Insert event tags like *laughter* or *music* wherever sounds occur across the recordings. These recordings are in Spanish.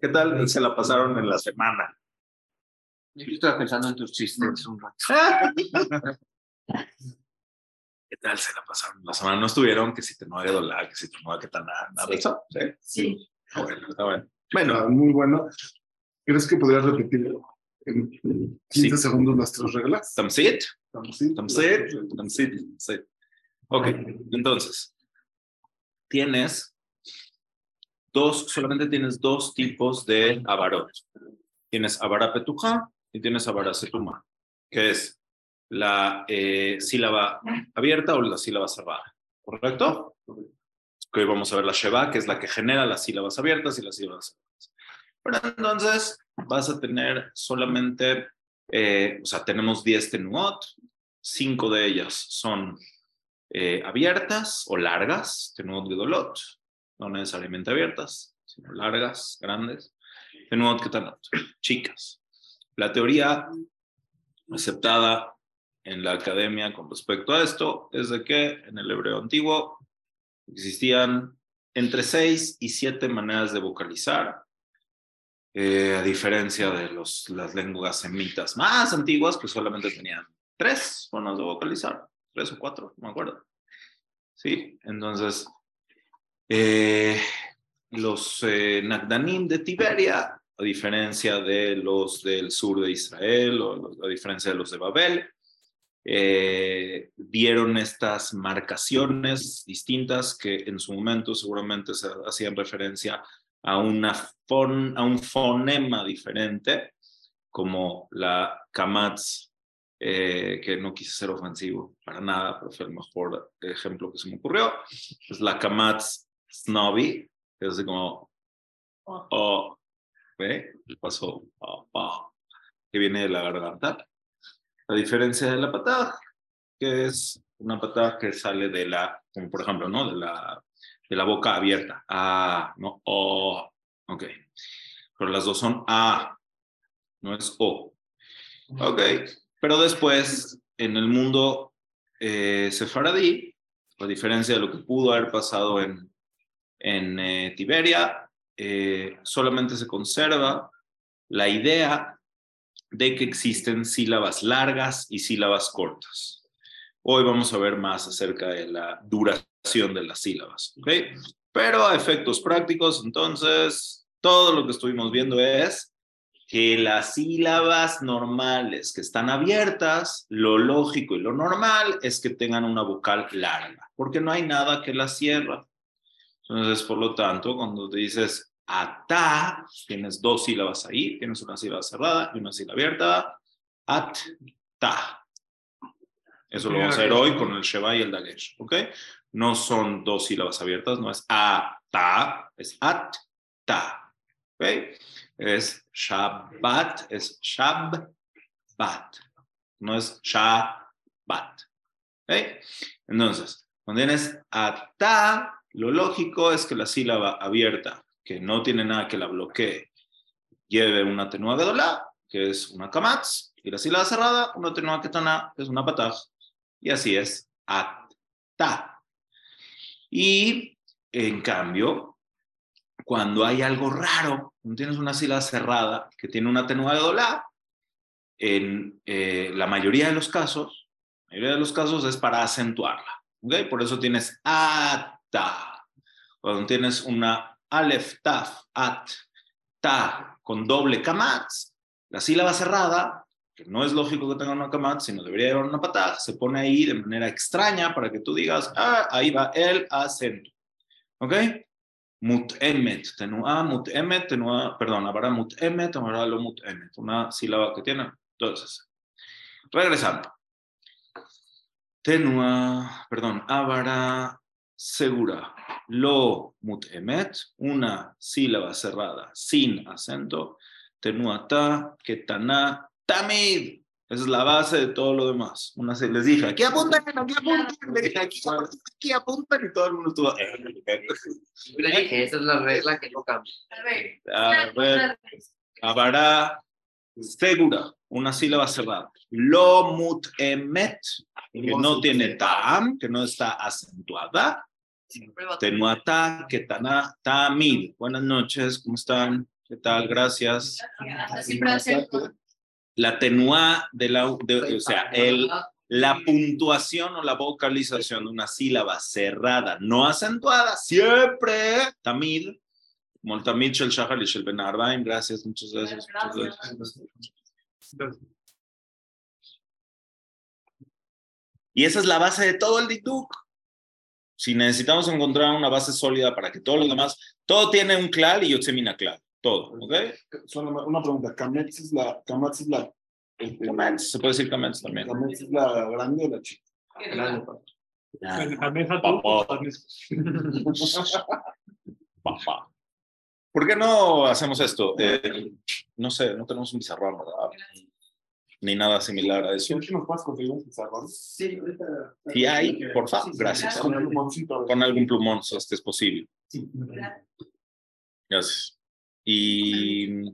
¿Qué tal se la pasaron en la semana? Yo estaba pensando en tus chistes un rato. *laughs* ¿Qué tal se la pasaron en la semana? No estuvieron que si te no dólar, que si te no que tan nada de eso. Sí. Sí. Ah, Bueno, está bueno. Bueno, muy bueno. ¿Crees que podrías repetir en 15 Sí. segundos nuestras reglas? Tamsit, Tamsit. Tamsit, Tamsit, Tamsit. Ok, entonces, tienes dos, solamente tienes dos tipos de avarot. Tienes avara petuja y tienes avara setuma, que es la sílaba abierta o la sílaba cerrada, ¿correcto? Que hoy vamos a ver la sheva, que es la que genera las sílabas abiertas y las sílabas cerradas. Pero entonces vas a tener solamente, eh, o sea, tenemos 10 tenuot, cinco de ellas son eh, abiertas o largas, tenuot gedolot, no necesariamente abiertas, sino largas, grandes, tenuot ketanot, chicas. La teoría aceptada en la academia con respecto a esto es de que en el hebreo antiguo existían entre seis y siete maneras de vocalizar, eh, a diferencia de los, las lenguas semitas más antiguas que solamente tenían tres formas de vocalizar, tres o cuatro, no me acuerdo. Sí, entonces eh, los eh, Nagdanim de Tiberia, a diferencia de los del sur de Israel o a diferencia de los de Babel, eh, dieron estas marcaciones distintas que en su momento seguramente se hacían referencia a un fonema diferente, como la kamatz, eh, que no quise ser ofensivo para nada, pero fue el mejor ejemplo que se me ocurrió, es la kamatz snobby, que es así como, oh, ¿ve? Oh, oh, que viene de la garganta. A diferencia de la patada, que es una patada que sale de la, como por ejemplo, ¿no? De la, de la boca abierta. Ah, no, oh, ok. Pero las dos son A, no es O. Ok, pero después, en el mundo eh, sefaradí, a diferencia de lo que pudo haber pasado en, en eh, Tiberia, eh, solamente se conserva la idea de que existen sílabas largas y sílabas cortas. Hoy vamos a ver más acerca de la duración de las sílabas, ¿ok? Pero a efectos prácticos, entonces, todo lo que estuvimos viendo es que las sílabas normales que están abiertas, lo lógico y lo normal es que tengan una vocal larga, porque no hay nada que la cierra. Entonces, por lo tanto, cuando te dices ata, tienes dos sílabas ahí, tienes una sílaba cerrada y una sílaba abierta, at, ta. Eso lo vamos a ver hoy con el Sheva y el Dagesh, ¿ok? No son dos sílabas abiertas, no es a, ta, es at, ta, ¿ok? Es Shabbat, es Shabbat, no es Shabbat, ¿ok? Entonces, cuando tienes ata, lo lógico es que la sílaba abierta, que no tiene nada que la bloquee, lleve una tenua gedolá, que es una kamatz, y la sílaba cerrada, una tenua ketana, que es una pataj, y así es ata. Y en cambio, cuando hay algo raro, cuando tienes una sílaba cerrada que tiene una tenua gedolá, en eh, la mayoría de los casos, la mayoría de los casos es para acentuarla. ¿ok? Por eso tienes ata. Cuando tienes una alef, taf, at, ta con doble kamatz, la sílaba cerrada, que no es lógico que tenga una kamatz, sino debería haber una pataj, se pone ahí de manera extraña para que tú digas, ah, ahí va el acento. ¿Ok? Mutemet, tenua, mutemet, tenua, perdón, habrá mutemet, habrá lo mutemet, una sílaba que tiene. Entonces, regresando. Tenua, perdón, avara segura. Lo mutemet, una sílaba cerrada sin acento. Tenua ta, ketana, tamid. Esa es la base de todo lo demás. Una, se- les dije, aquí apuntan, aquí apuntan, les dije, aquí, aquí apuntan y todo el mundo estuvo. "Eh, Yo le dije, esa es la regla que no cambia. A ver. A ver, Habrá segura, una sílaba cerrada. Lo mutemet, que no tiene ta'am, que no está acentuada. Tenuata, ketana, tamid. Buenas noches, ¿cómo están? ¿Qué tal? Gracias. La tenua de la, de- o sea, el, la puntuación o la vocalización de una sílaba cerrada, no acentuada, siempre, tamid, como el tamid shel shahar y shel ben arbaim, gracias, muchas gracias, muchas gracias. Y esa es la base de todo el dituk. Si necesitamos encontrar una base sólida para que todo lo demás, todo tiene un clal y yotzemina clal, todo, ¿ok? Solo una- pregunta. ¿Kametz es la, Kamatz es la, Kametz, se puede decir Kametz también. Kametz es la grande o la chica? *laughs* Papá. ¿Por qué no hacemos esto? Eh, no sé, no tenemos un pizarrón, ¿verdad? Ni nada similar a eso. ¿Siempre nos puedes conseguir un pizarrón? Sí, ahorita. Si hay, por favor, gracias. Con plumoncito. Con algún plumón, si este es posible. Gracias. Y.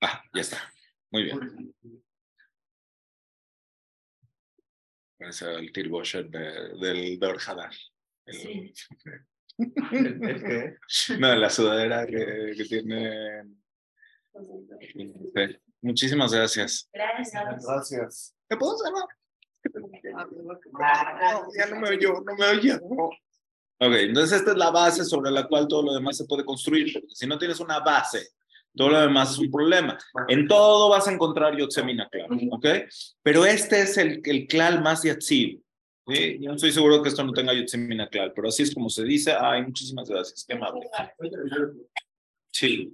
Ah, ya está. Muy bien. Parece el Tirbosher de, del Dor Hadar. El- No, la sudadera que, que tiene. Sí. Muchísimas gracias. Gracias. Gracias. ¿Me puedo cerrar? No, ya no me oyó, no me no. Ok, entonces esta es la base sobre la cual todo lo demás se puede construir, porque si no tienes una base, todo lo demás es un problema. En todo vas a encontrar Yotzemina claro, ¿ok? Pero este es el, el clal más yatzib. ¿sí? Yo no estoy seguro que esto no tenga Yotzemina clal, pero así es como se dice. Ay, muchísimas gracias, qué amable. Sí.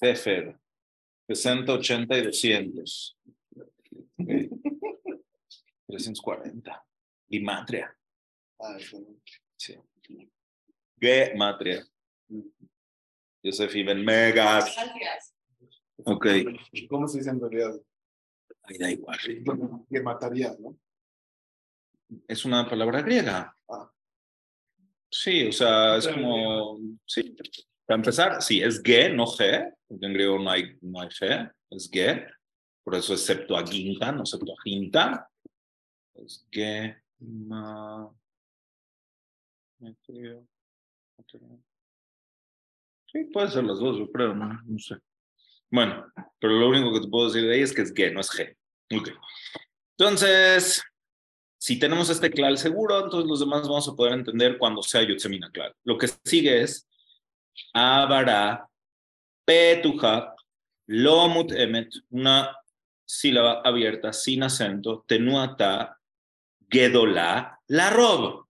Sefer, 60, 80 y 200. Ok. 340. Y matria. Ah. Sí. ¿Qué matria? Yosef Iben Megas. Ok. ¿Cómo se dice en realidad? Ay, da igual. Bueno, que mataría, ¿no? Es una palabra griega. Ah. Sí, o sea, es como. Sí. Para empezar, sí, es ge, no ge. Porque en griego no hay, no hay ge, es ge. Por eso es septuaginta, no septuaginta. Es ge, ma. Sí, puede ser las dos, yo creo, no, no sé. Bueno, pero lo único que te puedo decir de ahí es que es ge, no es ge. Ok. Entonces, si tenemos este clal seguro, entonces los demás vamos a poder entender cuando sea Yotzemina clal. Lo que sigue es Abara, Petuja, Lomut Emet, una sílaba abierta sin acento, Tenuata, Gedolá, la rob.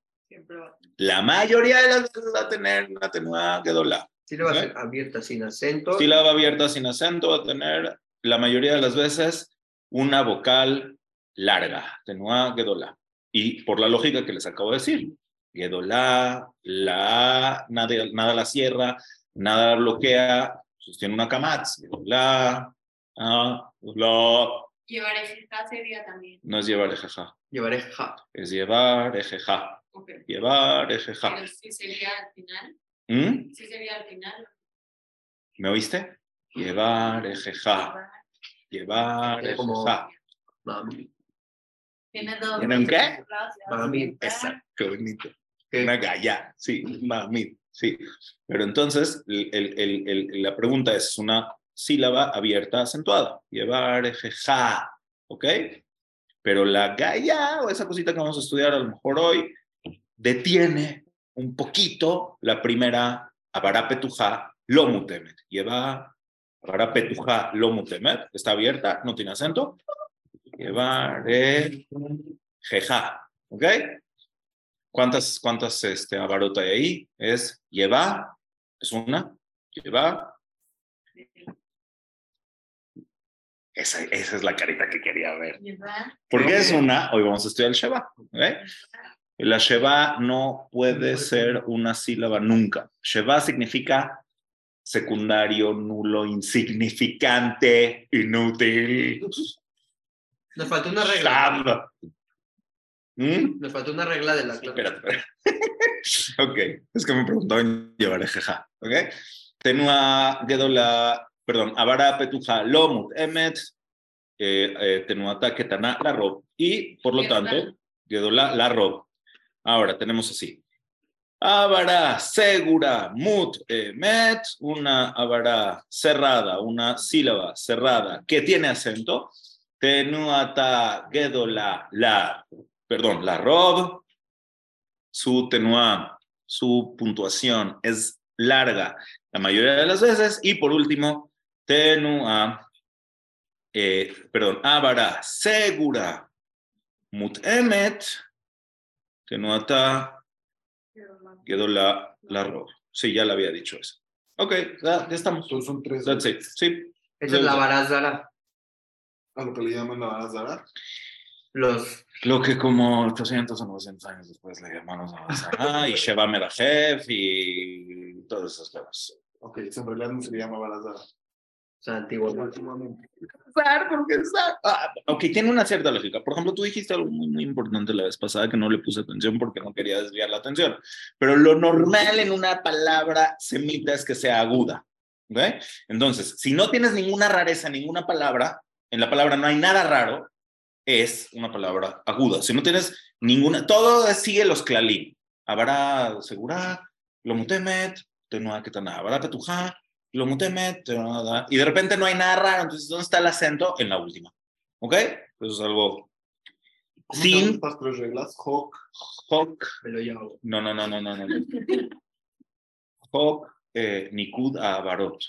La mayoría de las veces va a tener una tenua Gedolá. Sílaba Ok. abierta sin acento. Sílaba abierta sin acento va a tener la mayoría de las veces una vocal larga, tenua Gedolá. Y por la lógica que les acabo de decir, Gedolá, la, nada, nada la cierra, nada la bloquea, sostiene una kamatz, Gedolá, ah, la, Llevar ejeja sería también. no es llevar ejeja, Llevaré ja. es llevar ejeja, Ok. llevar ejeja. Pero sí sería al final. ¿Mm? Sí sería al final. ¿Me oíste? Llevar ejeja, llevar ejeja. Mami. Tiene dos. ¿Tiene un qué? Mami. Esa, qué bonito. Una galla, sí, mami, sí. Pero entonces, la pregunta es, ¿es una sílaba abierta acentuada? Llevar ejeja, ¿ok? Pero la galla, o esa cosita que vamos a estudiar a lo mejor hoy, detiene un poquito la primera abarapetuja lo mutemet. Lleva abarapetuja lo mutemet, está abierta, no tiene acento. Llevar jeja, ¿ok? ¿Cuántas, cuántas este, abarot hay ahí? Es lleva, es una, lleva. Esa, esa es la carita que quería ver. Porque es una, hoy vamos a estudiar el Sheba. Y La Sheba no puede ser una sílaba nunca. Sheba significa secundario, nulo, insignificante, inútil. Nos faltó una regla. Shab. ¿Mm? Nos faltó una regla de la clase. Espérate, espérate. *laughs* ok, es que me preguntaban llevar jeja. Ok, tenua gedola, perdón, abara petuja lomut emet, eh, tenuata ketana la rob. Y por lo tanto, gedola la rob. Ahora tenemos así. Abara segura, mut, met, una abara cerrada, una sílaba cerrada que tiene acento. Tenuata gedola, la, perdón, la rob, su tenua, su puntuación es larga la mayoría de las veces. Y por último, tenua, eh, perdón, abara segura, mut, emet, tenuata quedó la, la rob. Sí, ya le había dicho eso. Ok, ya, ya estamos. Entonces son tres. That's it. Sí. Esa es la barazara. A lo que le llaman la Barazara. Los Lo que como 800 o 900 años después le llamamos a *laughs* y Sheba Merajef y todas esas cosas. Ok, en realidad no se le llama Barazara. o sea, antiguos. Últimamente. Ah, ok, tiene una cierta lógica. Por ejemplo, tú dijiste algo muy, muy importante la vez pasada que no le puse atención porque no quería desviar la atención. Pero lo normal en una palabra semita es que sea aguda. ¿ok? Entonces, si no tienes ninguna rareza, ninguna palabra, en la palabra no hay nada raro, es una palabra aguda. Si no tienes ninguna, todo sigue los clalim. Habrá segura, lo mutemet, habrá petujá, lo mutemet, y de repente no hay nada raro. Entonces, ¿dónde está el acento? En la última. ¿Ok? Eso es algo. ¿Cómo Sin- reglas? Hawk, llamo. no, no, no, no, no, no. Hok, eh, Nikud a Barot.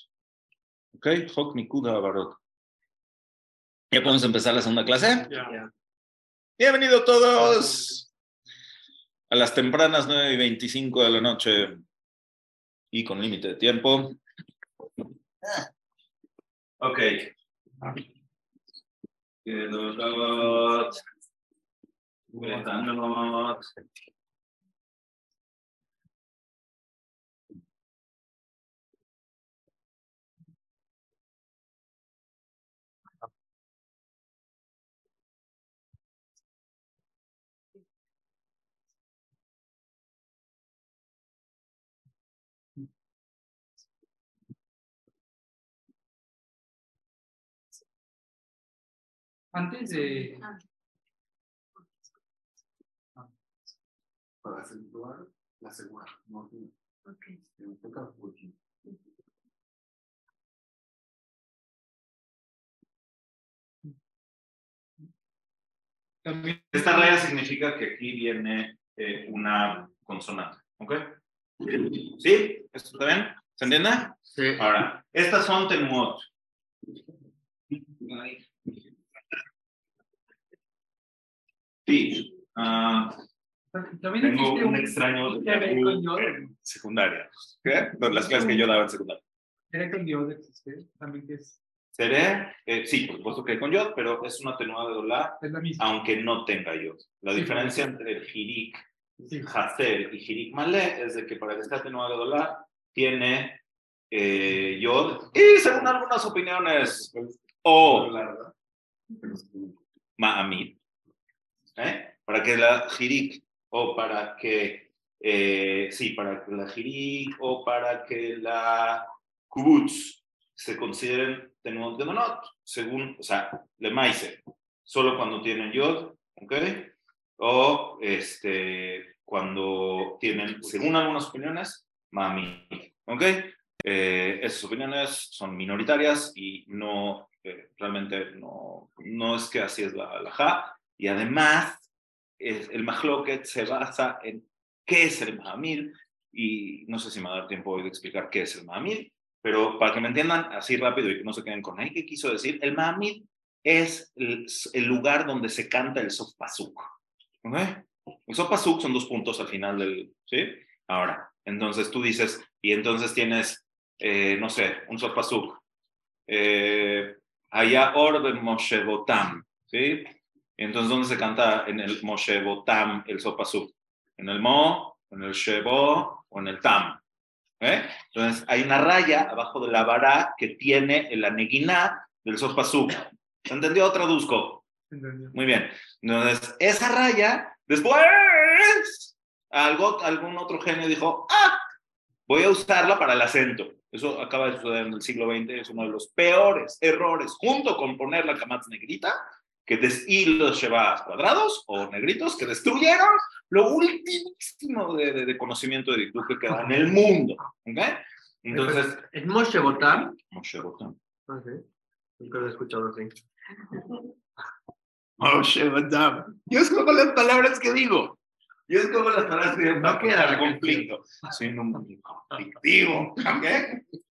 ¿Ok? Hok, Nikud a Barot. ¿Ya podemos empezar la segunda clase? Ya. Bienvenidos todos a las tempranas 9 y 25 de la noche y con límite de tiempo. Ok. Antes de. para acentuar la segura. No, Ok. me toca. También, Esta raya significa que aquí viene eh, una consonante. ¿Ok? ¿Sí? ¿Esto está bien? ¿Se entiende? Sí. Ahora, estas son tenuot. Sí. ah, también tengo un un. extraño en secundaria. ¿Qué? No, Las clases que yo daba en secundaria. Era con yo existe. También que es, Seré, eh, sí, por supuesto que con yod, pero es una atenuada de misma. aunque no tenga yod. La Sí, diferencia entre el jirik Sí. Hazel y Hirik Malé es de que para que esté atenuado dólar tiene eh, yod y según algunas opiniones o larga. Ma'amid ¿eh? para que la Hirik o para que eh, sí, para que la Hirik o para que la Kubutz se consideren tenuot de monot, según, o sea, le maise, solo cuando tienen yod, ¿ok? o este, cuando tienen, según algunas opiniones, mami. ¿Ok? Eh, esas opiniones son minoritarias y no, eh, realmente no, no es que así es la halajá. Y además, es- el mahloket se basa en qué es el mahamid. Y no sé si me va a dar tiempo hoy de explicar qué es el mahamid, pero para que me entiendan así rápido y que no se queden con ahí, ¿qué quiso decir? El mahamid es el, el lugar donde se canta el sof pasuk. ¿Ok? El sopasuk son dos puntos al final del, ¿sí? Ahora, entonces tú dices, y entonces tienes, eh, no sé, un sopasuk. Eh, allá orden Moshe Botam, ¿sí? Entonces, ¿dónde se canta en el Moshe Botam el sopasuk? ¿En el Mo, en el Shebo o en el Tam? ¿Eh? Entonces, hay una raya abajo de la vara que tiene el aneguiná del sopasuk. ¿Se entendió? Traduzco. ¿entendió? Muy bien. Entonces, esa raya, después, algo, algún otro genio dijo, ah, voy a usarla para el acento. Eso acaba de suceder en el siglo XX, es uno de los peores errores, junto con poner la camatz negrita, que des- y los Sheba cuadrados o negritos que destruyeron lo ultimísimo de, de- de conocimiento de Dikduk que queda en el mundo. ¿ok? Entonces, ¿Es Moshe Botam? Moshe Botam. Ok. Nunca lo he escuchado así. *laughs* Moshe Botam. Yo escojo las palabras que digo. Yo escojo las palabras que digo. No queda conflicto. Soy un conflictivo. ¿ok?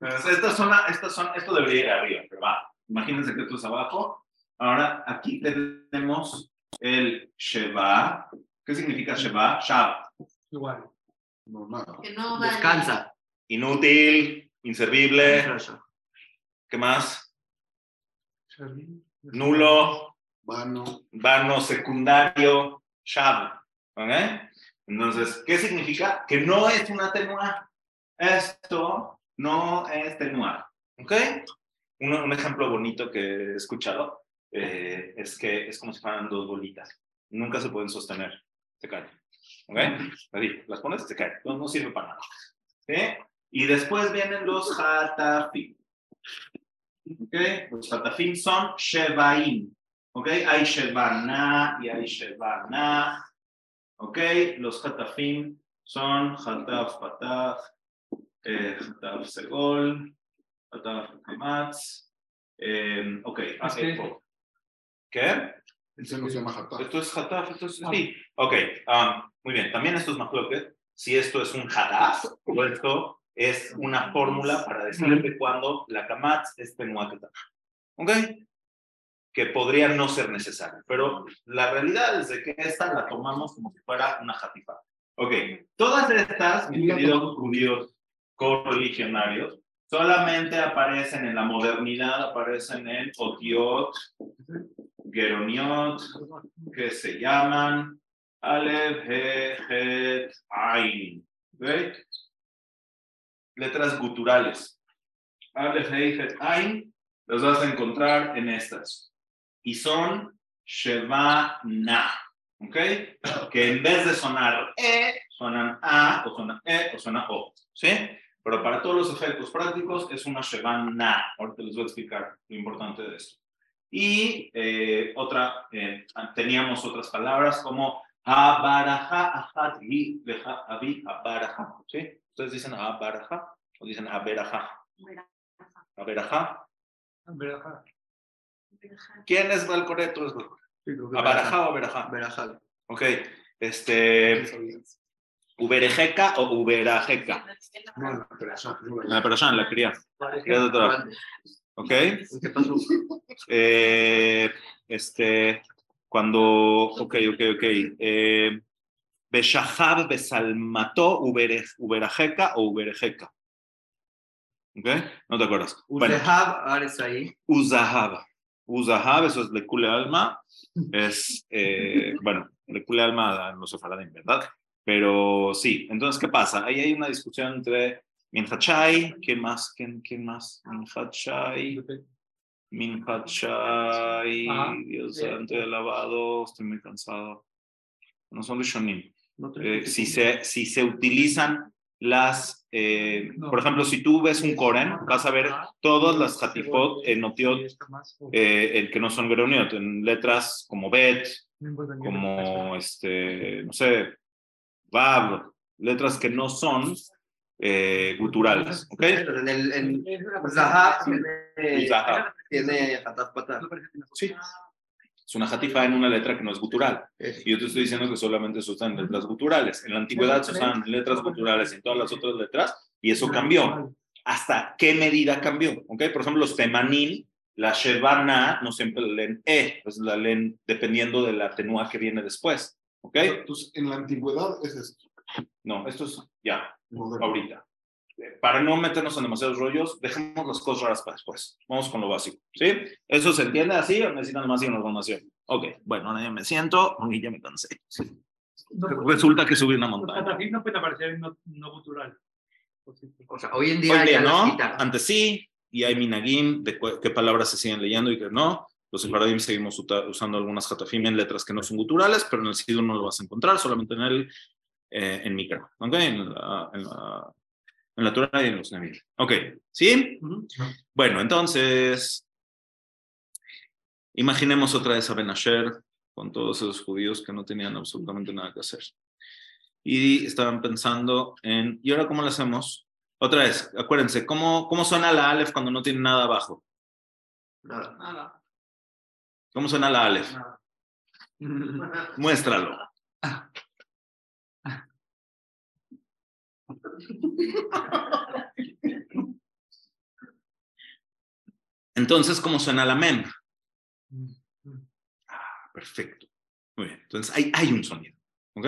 Entonces, estas son, estas son, esto debería ir arriba, pero va. Imagínense que esto es abajo. Ahora, aquí tenemos el Sheba. ¿Qué significa Sheba? Shab. Igual. No, nada. Que no vale. Descansa. Inútil, inservible. ¿Qué más? Nulo, Vano. vano, secundario, Shab. ¿Ok? Entonces, ¿qué significa? Que no es una tenua. Esto no es tenua. ¿Ok? Un, un ejemplo bonito que he escuchado eh, es que es como si fueran dos bolitas. Nunca se pueden sostener. Se caen. ¿Ok? Así, las pones, se caen. No, no sirve para nada. Y después vienen los hatafim. ¿Ok? Los hatafim son shevaim. ¿Ok? Hay y hay. ¿Ok? Los hatafim son hataf pataf, eh, hataf segol, hataf hamatz. Eh, ok. eh, ¿Qué? Ese no se llama Hataf. Esto es hataf, esto es... Sí. Ok. ah, muy bien. También esto es mahloket. Si esto es un hataf o esto es una fórmula para decirte cuando la kamatz es tenuaketa. ¿Ok? que podría no ser necesario, pero la realidad es de que esta la tomamos como si fuera una jatifa. Ok, todas estas, mis queridos judíos correligionarios, solamente aparecen en la modernidad, aparecen en Otiot, Geroniot, que se llaman Aleph, He, Het, Ain. ¿ok? Letras guturales. Aleph, He, Het, Ain, las vas a encontrar en estas y son Shevana, ¿ok? Que en vez de sonar E, suenan A, o suena E, o suena O, ¿sí? Pero para todos los efectos prácticos es una Shevana. Ahorita les voy a explicar lo importante de esto. Y eh, otra, eh, teníamos otras palabras como Abaraja, Ajatri, Leja, Abi, Abaraja, ¿sí? Ustedes dicen Abaraja o dicen Aberaja. Aberaja. Verajá. ¿Quién es el correcto? ¿Abarajá o Aberajá? Verajal. Ok, este, Uberejeca o Uberajeca. No, La persona, la cría. De. Ok, ¿Qué pasó? eh, este, cuando, ok, ok, ok. Eh, Beshahab, Besalmató, Uberajeca o Uberejeca. Ok, no te acuerdas. Bueno, Uzehab Aresai. Uzahab. Uzahab, eso es Lekule Alma. Es, eh, bueno, Lekule Alma no se faladim, ¿verdad? Pero sí, entonces, ¿qué pasa? Ahí hay una discusión entre Minhachai, ¿quién más? ¿Quién, quién más? Minhachai, Minhachai, Dios santo y alabado, estoy muy cansado. No son Rishonim. No te Eh, si, se, si se utilizan las, eh, No. por ejemplo, si tú ves un Koren, vas a ver todas las Hatifot en Otiot eh, el que no son Geroniot, en letras como Bet, no ni como este, no sé, Bab, letras que no son eh, guturales, ¿ok? En el en Uzahab tiene, Uzahab. tiene Pataf. Sí. Es una jatifa en una letra que no es gutural. Y yo te estoy diciendo que solamente se usan letras guturales. En la antigüedad se usaban letras guturales y en todas las otras letras, y eso cambió. ¿Hasta qué medida cambió? ¿Ok? Por ejemplo, los temanín, la shevana, no siempre la leen e, pues la leen dependiendo de la tenúa que viene después. ¿Ok? Entonces, en la antigüedad es esto. No, esto es ya. Ahorita. Eh, Para no meternos en demasiados rollos, dejemos las cosas raras para después. Vamos con lo básico. ¿Sí? ¿Eso se entiende así o necesitan más información? Ok, bueno, ahora ya me siento y ya me cansé. No, Resulta que subí una Los montaña. no pueden aparecer no, no sí. O sea, hoy en día Hoy día no, antes sí, y hay minagim de qué palabras se siguen leyendo y qué no. Los sefaradim seguimos usando algunas hatafim en letras que no son guturales, pero en el sido no lo vas a encontrar, solamente en el eh, en Mikra, ¿ok? En la, en la, en la Torah y en los Nevi'im. Ok, ¿sí? Bueno, entonces, Imaginemos otra vez a Ben Asher con todos esos judíos que no tenían absolutamente nada que hacer. Y estaban pensando en, ¿y ahora cómo lo hacemos? Otra vez, acuérdense, ¿cómo, cómo suena la Aleph cuando no tiene nada abajo? Nada. Nada. ¿Cómo suena la Aleph? Muéstralo. Entonces, ¿cómo suena la mem? Ah, perfecto. Muy bien. Entonces, hay, hay un sonido. ¿Ok?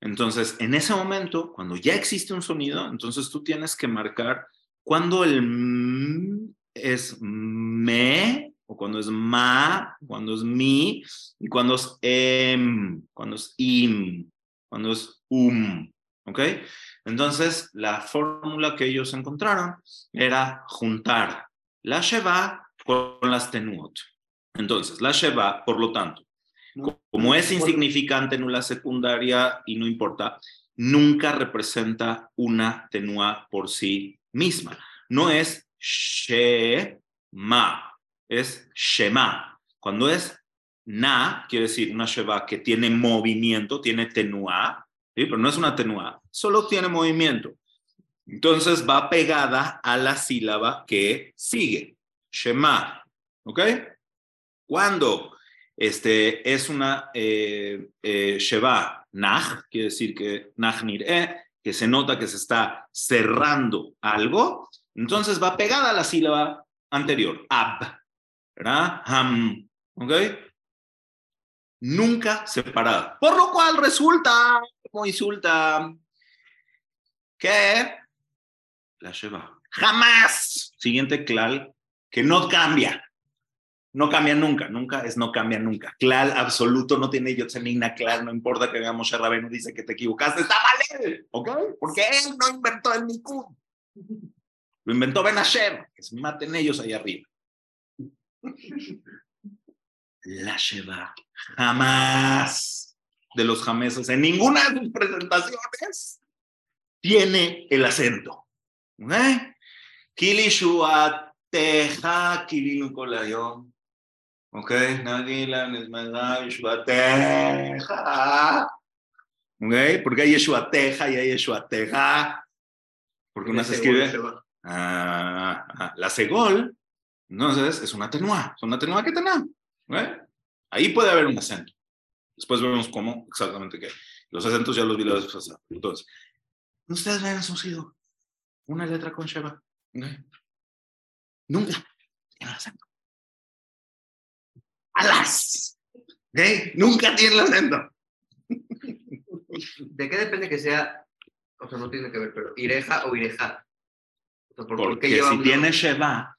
Entonces, en ese momento, cuando ya existe un sonido, entonces tú tienes que marcar cuando el m es me, o cuando es ma, cuando es mi, y cuando es em, cuando es im, cuando es um. ¿Ok? Entonces, la fórmula que ellos encontraron era juntar la Sheva con las Tenuot. Entonces, la Sheva, por lo tanto, como es insignificante nula secundaria y no importa, nunca representa una tenua por sí misma. No es Shema, es Shema. Cuando es Na, quiere decir una Sheva que tiene movimiento, tiene tenua, pero no es una tenua, solo tiene movimiento. Entonces va pegada a la sílaba que sigue, Shema. ¿Ok? Cuando este, es una eh, eh, quiere decir que Nach Nir'e, que se nota que se está cerrando algo, entonces va pegada a la sílaba anterior, Ab. ¿Verdad? Ham. ¿Ok? Nunca separada. Por lo cual resulta, como insulta, que la Sheva jamás, siguiente clal, que no cambia. No cambia nunca, nunca es no cambia nunca. Clal absoluto no tiene Yotzenina, clal, no importa que hagamos Sherrabenu, dice que te equivocaste, está mal él, ¿ok? Porque él no inventó el Nikud. Lo inventó Ben Asher, que se maten ellos ahí arriba. La Sheva jamás de los jameses en ninguna de sus presentaciones tiene el acento. Kilinukolayom. ¿Ok? Nagila, Yeshuateja. ¿Ok? Porque hay Yeshuateja y hay Yeshuateja. Porque una se escribe. Ah, ah, la segol, entonces es una tenua, es una tenua que tenua. ¿Ok? Ahí puede haber un acento. Después vemos cómo exactamente qué. Los acentos ya los vi la vez pasada. Entonces, ustedes ven asociado una letra con Sheva. ¿ok? Nunca tiene el acento. ¡Alas! *laughs* ¿ok? Nunca tiene el acento. ¿De qué depende que sea? O sea, no tiene que ver, pero Ireja o Ireja. O sea, ¿por, por qué Porque si tiene Sheva,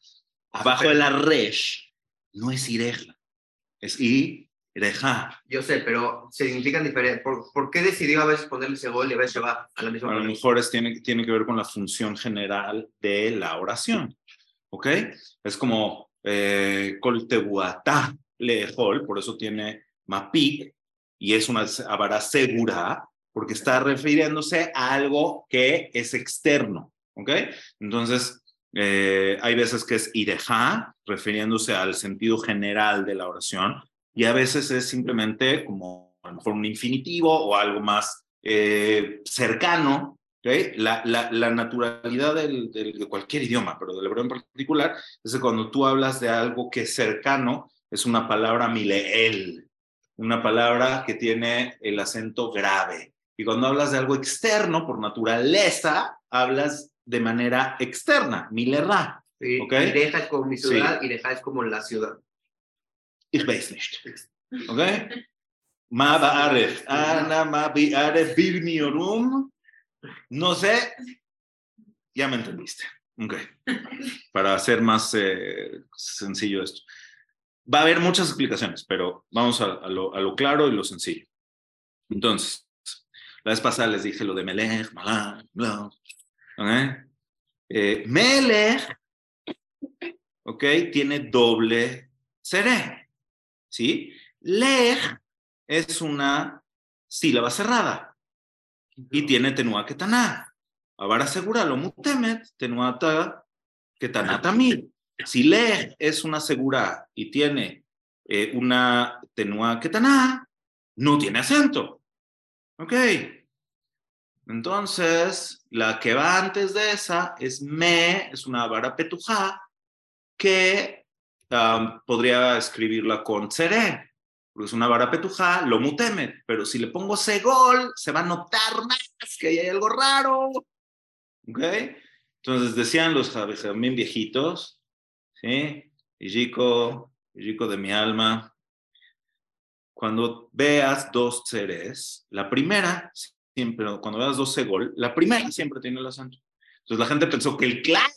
abajo de la resh, no es Ireja, es Ireja. Yo sé, pero significan diferente. ¿Por, por qué decidió a veces ponerle ese gol y a veces va a la misma A lo mejor es, tiene, tiene que ver con la función general de la oración. ¿Ok? Es como eh, Kol tebuatá lejol, por eso tiene mapik, y es una avara segura, porque está refiriéndose a algo que es externo. ¿Ok? Entonces, eh, hay veces que es ireja, refiriéndose al sentido general de la oración, y a veces es simplemente como a lo un infinitivo o algo más eh, cercano ¿ok? La, la, naturalidad del- de cualquier idioma, pero del hebreo en particular, es que cuando tú hablas de algo que es cercano, es una palabra mileel, una palabra que tiene el acento grave. Y cuando hablas de algo externo, por naturaleza, hablas de manera externa, milerá. Sí, Ok. Ireja es como mi ciudad, Ireja es como la ciudad. Ich weiß nicht. ¿Ok? Ma ba'aref, ana ma bi'aref birmiorum. No sé. Ya me entendiste. Ok. Para hacer más eh, sencillo esto. Va a haber muchas explicaciones, pero vamos a, a lo, a lo claro y lo sencillo. Entonces, la vez pasada les dije lo de Melech, Malach, bla. ¿Ok? Eh, Melech, ok, tiene doble seré. ¿sí? Lej es una sílaba cerrada y tiene tenua ketaná. Ahora asegúralo, mutemet, tenua ta ketaná tamil. Si le es una segura y tiene eh, una tenua ketaná, no tiene acento. Ok. Entonces, la que va antes de esa es me, es una vara petujá, que podría escribirla con seré, porque es una vara petujá, lo mutemet, pero si le pongo segol, se va a notar más que ahí hay algo raro. ¿Ok? Entonces decían los también viejitos, ¿sí? Yico, Yico de mi alma, cuando veas dos seres, la primera, siempre, cuando veas dos segol, la primera siempre tiene el acento. Entonces la gente pensó que el claro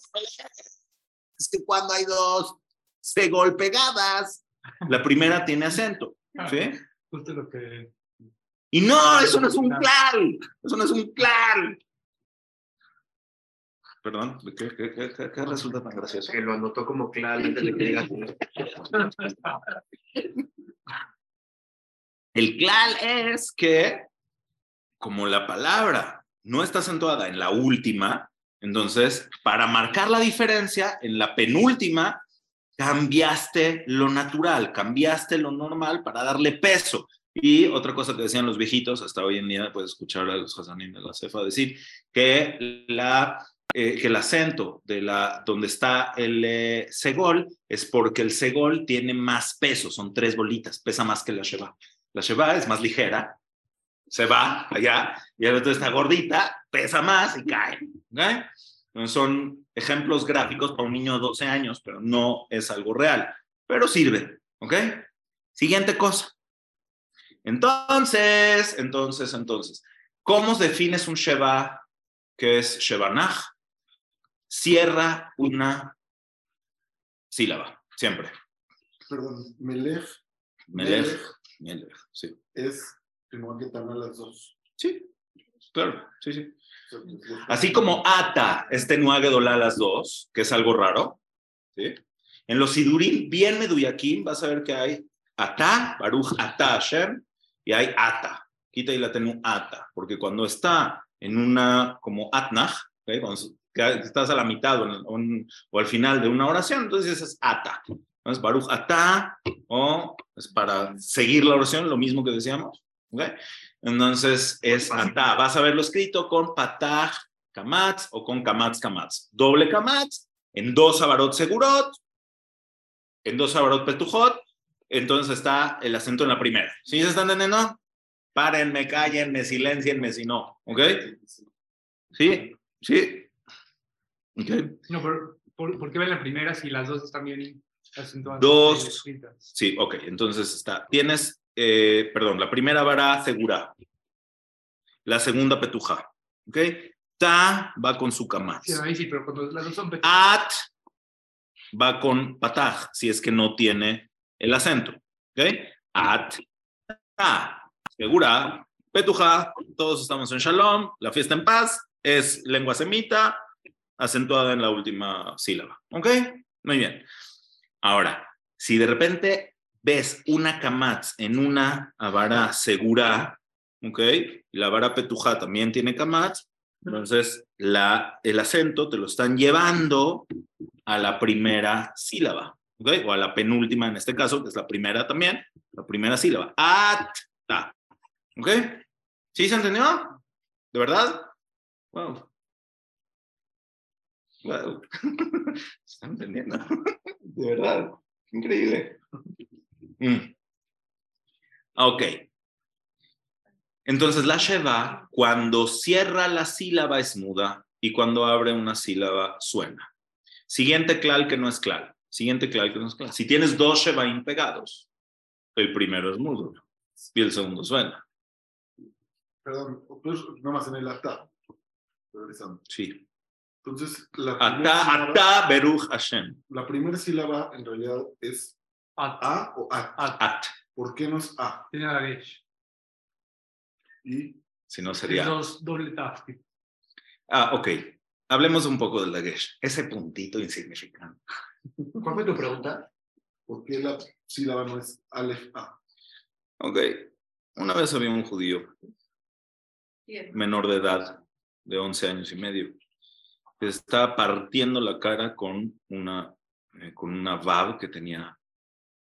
es que cuando hay dos segol pegadas, la primera tiene acento, ¿sí? Justo lo que. Y no, eso no es un clal, eso no es un clal. Perdón, ¿qué, qué, qué, qué- qué resulta tan gracioso? Que lo anotó como claro antes de que. El clal es que, como la palabra no está acentuada en la última, entonces, para marcar la diferencia, en la penúltima, cambiaste lo natural, cambiaste lo normal para darle peso. Y otra cosa que decían los viejitos, hasta hoy en día puedes escuchar a los Hasanim de la Cefa decir que, la, eh, que el acento de la, donde está el eh, segol es porque el segol tiene más peso, son tres bolitas, pesa más que la sheba. La sheba es más ligera, se va allá, y el otro está gordita, pesa más y cae. ¿ok? Entonces son ejemplos gráficos para un niño de 12 años, pero no es algo real, pero sirve. ¿Ok? Siguiente cosa. Entonces, entonces, entonces, ¿cómo defines un Sheba que es Shebanaj? Cierra una sílaba, siempre. Perdón, Melech Melech, Melech, sí. es tengo que tener las dos. Sí, claro, sí, sí. Así como ata es tenuague dolá las dos, que es algo raro, ¿sí? En los sidurim bien meduyakim vas a ver que hay ata, baruch ata Hashem, y hay ata. Quita y la tenu ata, porque cuando está en una como atnach, cuando estás a la mitad o, en- o en- o al final de una oración, entonces es ata. Entonces baruch ata, o es para seguir la oración, lo mismo que decíamos, ¿ok? Entonces es ata. Vas a verlo escrito con pataj kamatz o con kamatz kamatz. Doble kamatz en dos abarot segurot, en dos abarot petujot. Entonces está el acento en la primera. ¿Sí se están entendiendo? Párenme, cállenme, silencienme si no. ¿Ok? Sí, sí. Ok. No, pero ¿por, por qué ven la primera si las dos están bien acentuadas? Dos. Sí, ok. Entonces está. Tienes, eh, perdón, la primera vara segura. La segunda petuja. ¿Ok? Ta va con su kamatz. Sí, sí, pero cuando las dos son pe- At va con pataj, si es que no tiene el acento. ¿Ok? At, ta, segura, petuja, todos estamos en shalom, la fiesta en paz, es lengua semita, acentuada en la última sílaba. ¿Ok? Muy bien. Ahora, si de repente ves una kamatz en una vara segura, ¿ok? Y la vara petuja también tiene kamatz, entonces, la, el acento te lo están llevando a la primera sílaba, ¿ok? O a la penúltima en este caso, que es la primera también, la primera sílaba. At-ta, ¿ok? ¿Sí se entendió? ¿De verdad? Wow. Wow. *laughs* ¿Se están entendiendo? *laughs* De verdad. Increíble. Mm. Ok. Entonces la Sheva, cuando cierra la sílaba es muda y cuando abre una sílaba suena. Siguiente clal que no es clal. Siguiente clal que no es clal. Si tienes dos Shevaim pegados, el primero es mudo y el segundo suena. Perdón, pues nada más en el ata. Regresando. Sí. Entonces, la primera, Ata, sílaba, ata, beruch Hashem. la primera sílaba en realidad es At, A o at. at, At. ¿Por qué no es A? tiene la gesh. Y Si no Es sería. dos doble taf. Ah, ok. Hablemos un poco del Dagesh. Ese puntito insignificante. ¿Cuál fue tu pregunta? ¿por qué la sílaba no es Aleph A? Ok. Una vez había un judío menor de edad, de 11 años y medio, que estaba partiendo la cara con una eh, con una Vav que tenía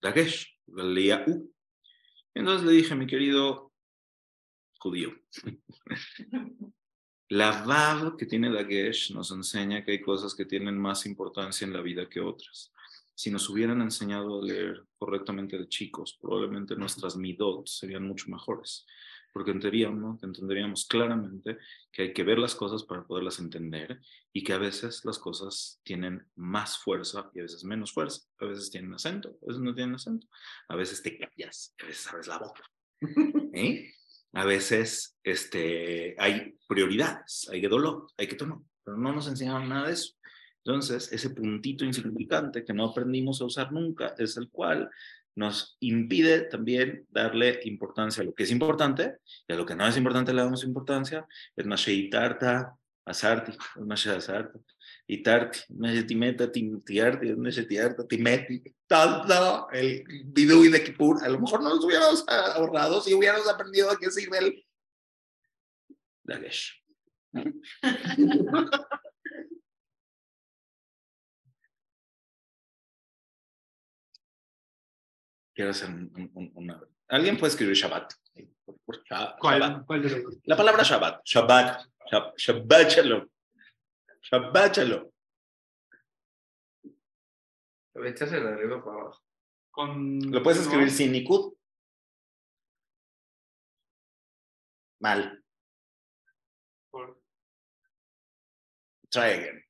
Dagesh, leía U. Entonces le dije, mi querido judío, *laughs* la Vav que tiene Dagesh nos enseña que hay cosas que tienen más importancia en la vida que otras. Si nos hubieran enseñado a leer correctamente de chicos, probablemente nuestras midot serían mucho mejores, porque entenderíamos, entenderíamos claramente que hay que ver las cosas para poderlas entender y que a veces las cosas tienen más fuerza y a veces menos fuerza, a veces tienen acento, a veces no tienen acento, a veces te callas, a veces abres la boca. ¿eh? A veces este, hay prioridades, hay que dolor, hay que tomar, pero no nos enseñaron nada de eso. Entonces, ese puntito insignificante que no aprendimos a usar nunca es el cual nos impide también darle importancia a lo que es importante y a lo que no es importante le damos importancia. Es más tarta, asarti, es más asarta, y tarti, más timeta, tiarti, es más tiarta, timeti, todo el bidui de Kipur. A lo mejor no nos hubiéramos ahorrado si hubiéramos aprendido a qué sirve el Dagesh. *laughs* Quiero hacer un, un, una... ¿Alguien puede escribir Shabbat? Por, por, Shabbat. ¿Cuál, cuál de los dos? La palabra Shabbat. Shabbat. Shab- Shabbat Shalom. Shabbat Shalom. Lo echas de arriba para abajo. Con, ¿Lo puedes no, escribir sin Nikud? Mal. por- Try again.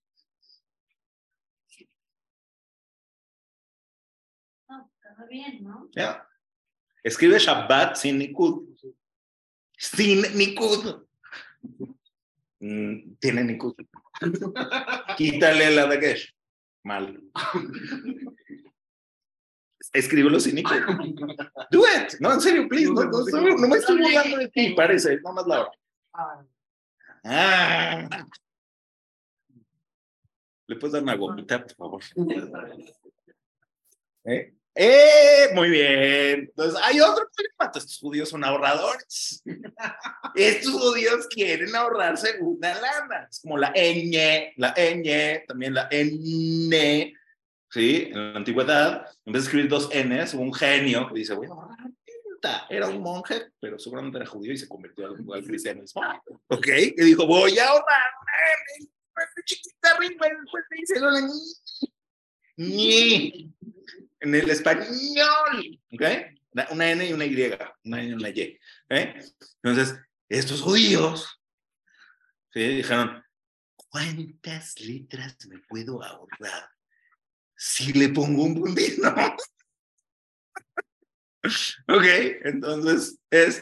Está bien, ¿no? Ya. Escribe Shabbat sin Nikud. Sin Nikud. Mm, Tiene Nikud. *laughs* Quítale la Dagesh. Mal. Escríbelo sin Nikud. Do it. No, en serio, please. No, no me estoy burlando de ti, parece. No más la hora. Ah. ¿Le puedes dar una gomita, por favor? ¿Eh? ¡Eh! Muy bien. Entonces, hay otro problema. Estos judíos son ahorradores. *laughs* Estos judíos quieren ahorrarse una lana. Es como la ñ, la ñ, también la n. ¿Sí? En la antigüedad, en vez de escribir dos n's, hubo un genio que dice, voy a ahorrar tinta. Era un monje, pero seguramente era judío y se convirtió al, al cristianismo. ¿Ok? Y dijo, voy a ahorrar una después le dice en el español, ¿ok? Una- N y una Y, una N y una Y, ¿eh? Entonces, estos judíos, ¿sí? Dijeron, ¿cuántas letras me puedo ahorrar si le pongo un puntito? *laughs* ok, entonces es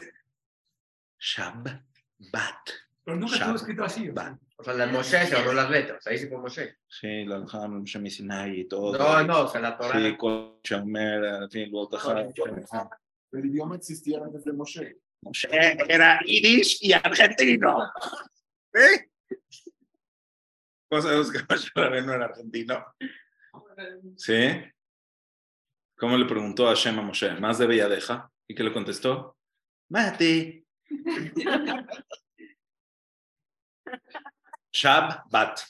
Shabbat. Pero nunca estuvo escrito así. Bat. O sea, la Moshe se ahorró las letras. Ahí sí fue Moshe. Sí, la Alham, Moshe Sinai y todo. No, no, o sea, la Torah. Sí, con Shomer, en fin, luego Tajá. El idioma existía antes de Moshe. Moshe era irish y argentino. *laughs* ¿Eh? ¿Cómo sabemos que *laughs* Moshe Rabbeinu era argentino? ¿Sí? ¿Cómo le preguntó a Hashem a Moshe? ¿Más de Belladeja? ¿Y qué le contestó? Mati. *laughs* Shabbat.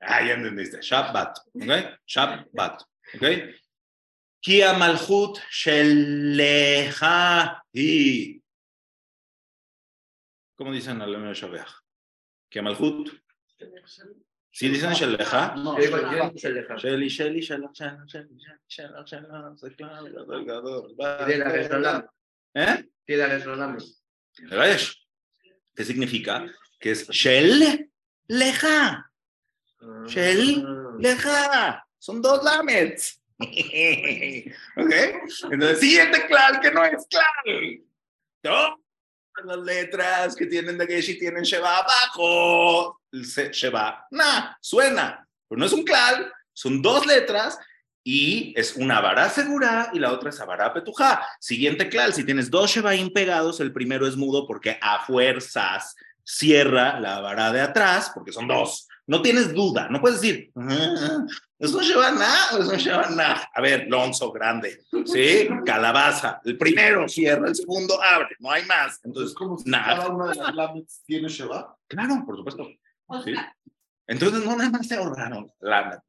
Ah, ya entendiste. Shabbat. ¿Ok? Shabbat. ¿Ok? Ki. ¿Cómo dicen en alemán Shabeach? Ki malchut. ¿Sí dicen shelecha? No. Sheli, Sheli, la. ¿Eh? La. ¿Qué significa? Que es Shel Leja. Shel Leja. Son dos lamets. *laughs* ¿Ok? Entonces, siguiente clal que no es clal. Todas las letras que tienen de Geshi tienen Sheba abajo. Sheba, nah, suena. Pero no es un clal, son dos letras y es una vara segura y la otra es avara petujá. Siguiente clal, si tienes dos Shebaim pegados, el primero es mudo porque a fuerzas cierra la vara de atrás, porque son dos. No tienes duda, no puedes decir, "Ah, es un Shebaná o es un Shebaná. A ver, Lonzo grande, ¿sí? Calabaza, el primero cierra, el segundo abre, no hay más. Entonces, Entonces, como si nada. cada una de las lamets tiene Sheba. claro, por supuesto. Sí. Entonces no nada más se ahorraron ahorraron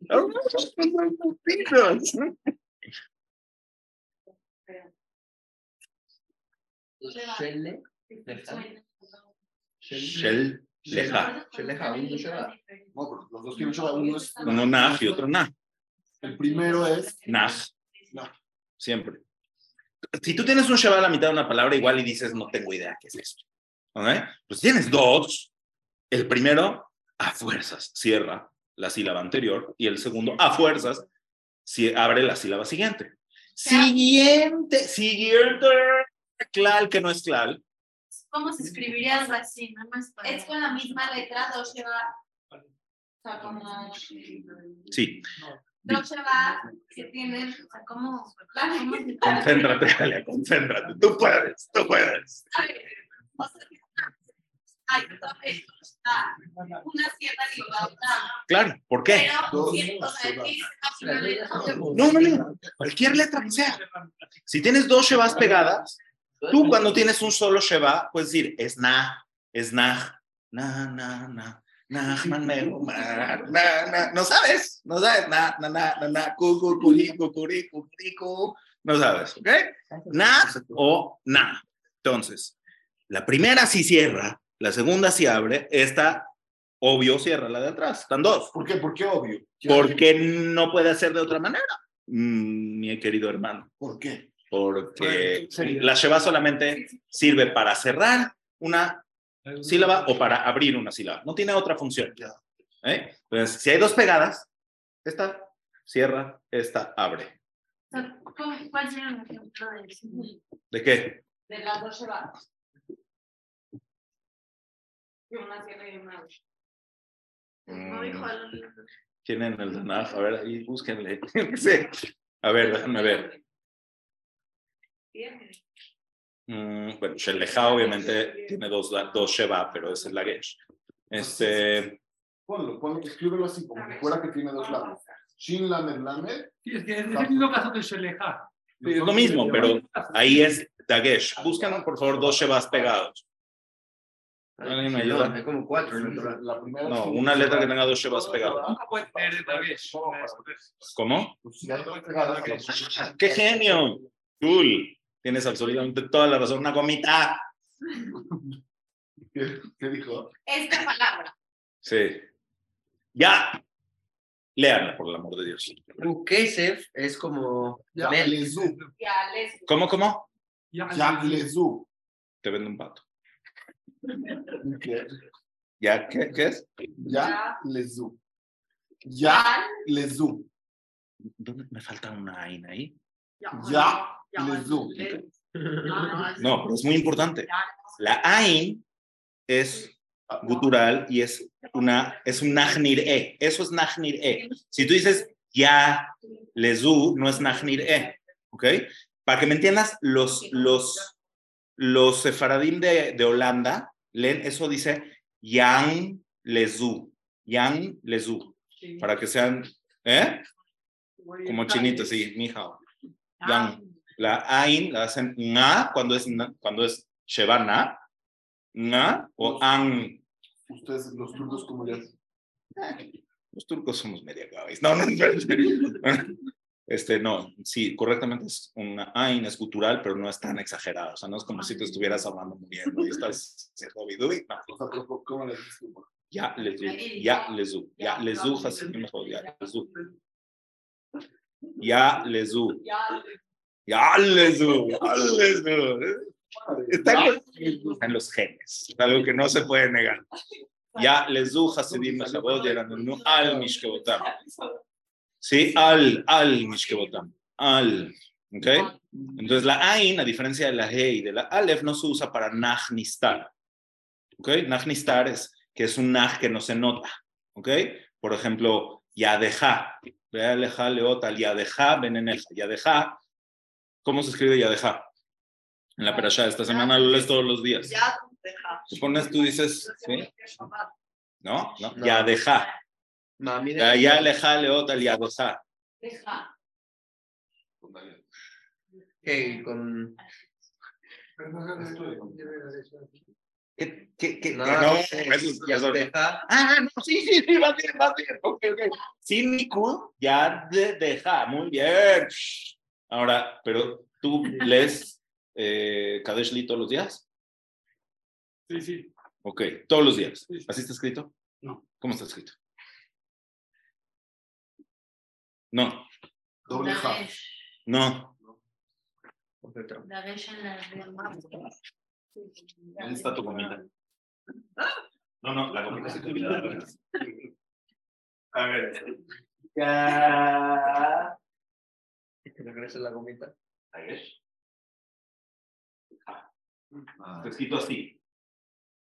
puntitos. Shele. Shel leja. Uno Sheba. No, pero los dos tienen. Uno es. Uno nah y otro nah. El primero es. Nah. Nah. Siempre. Si tú tienes un Sheba a la mitad de una palabra igual y dices, no tengo idea qué es esto. ¿Ok? Pues tienes dos. El primero, a fuerzas, cierra la sílaba anterior y el segundo, a fuerzas, si abre la sílaba siguiente. Siguiente, siguiente. Clal que no es clal. ¿Cómo se escribiría algo así? Nada más para... Es con la misma letra, dos lleva. O sea, como. Sí, Dos lleva que tienen. O sea, como. concéntrate, Galia, concéntrate. Tú puedes, tú puedes. O sea, Hay dos una cierta libertad. Claro, ¿por qué? Pero, No, no, no. Cualquier letra que sea. Si tienes dos Shebas pegadas, tú cuando tienes un solo Sheba, puedes decir, es na, es na, na, na, na, na, man, me, ma, na, na. No sabes, no sabes, na, na, na, na, na, cu, cu, curi, cu, curi, cu, curi, cu. No sabes, ¿ok? Na o na. Entonces, la primera sí cierra, la segunda sí abre, esta, obvio, cierra la de atrás. Están dos. ¿Por qué? ¿Por qué obvio? Porque no puede ser de otra manera, mm, mi querido hermano. ¿Por qué? Porque la Sheba solamente sirve para cerrar una sílaba o para abrir una sílaba. No tiene otra función. ¿eh? Entonces, si hay dos pegadas, esta cierra, esta abre. O sea, ¿cómo- ¿Cuál sería un ejemplo de? ¿De qué? De las dos. Y una cierra y una abre. No dijo algo. Tienen el Danaj, a ver, ahí búsquenle. *laughs* Sí. A ver, déjame ver. Mm, bueno, Sheleja obviamente tiene dos, dos Sheba, pero esa es la Gesh. Este, Ponlo, ponlo, escríbelo así, como que fuera que tiene dos lados. Shin Lamed Lamed. Sí, es que es el mismo caso que Sheleja. es lo mismo, pero ahí es Dagesh. Buscan, por favor, dos Shebas pegados. ¿Alguien me ayuda? Hay como cuatro No, es- una letra que tenga dos Shebas pegadas. Nunca puede tener Dagesh. ¿Cómo? Pues si ¡Qué genio! Cool. Tienes absolutamente toda la razón. Una gomita. *laughs* ¿Qué, dijo? Esta palabra. Sí. Ya. Léanla, por el amor de Dios. Kesef es como. Ya, lezu. Ya. ¿Cómo, cómo? Ya, Ya, lezu. Te vendo un pato. ¿Qué? ¿Ya? ¿Qué, qué es? Ya, lezu. Ya, lezu. ¿Dónde me falta una aina ahí? Ya, *laughs* No, pero es muy importante. La ain es gutural y es una es un najnir e. Eso es najnir e. Si tú dices ya lezu, no es najnir e. ¿Ok? Para que me entiendas, los, los, los sefaradim de, de Holanda leen eso dice yang lezu. Yang lezu. Para que sean, ¿eh? Como chinitos, sí, mija. Yang. La ain la hacen nga cuando es, na- cuando es shebana, nga o an. Ustedes, los turcos, como ya. Los turcos somos media cabeza. No, no, no. Este, no, sí, correctamente es una ain, es cultural, pero no es tan exagerado. O sea, no es como si te estuvieras hablando muriendo y estás haciendo bidui. No, O sea, pero ¿cómo le dices? ya lezu, ya lezu, ya así mejor, ya. Ya lezu, Ya ya lezu, ya lezu. Está en los, está en los genes, es algo que no se puede negar. Ya lezu hasidim mechabot yeranunu al mishkebotam. Sí, al, al mishkebotam, al. ¿Ok? Entonces la ain, a diferencia de la he y de la alef, no se usa para nachnistar. ¿Ok? Nachnistar es que es un nach que no se nota. ¿Ok? Por ejemplo, yadeja. Yadeja leota, yadeja beneneja. Yadeja, ¿cómo se escribe yadeja? En la perashá, esta semana lo lees todos los días. Ya deja. Tú pones, tú dices, ¿sí? ¿No? No, No. yadeja. Mami, Ya yadeja leota, que con. ¿Qué, qué, qué? No, no, eso es- eso- ya eso- deja. Ah, no, sí, sí, sí, va bien, va bien. Ok, ok. Sí, Niku, ya de- deja, muy bien. Ahora, pero tú lees eh, Kadesh Li todos los días. Sí, sí. Ok, todos los días. Sí. ¿Así está escrito? No. ¿Cómo está escrito? No, Doble ja. no. ¿Dónde está tu gomita? No, no, la gomita se te olvidó. *laughs* A ver. Ya. Que regrese la gomita. Kadesh. Está escrito así.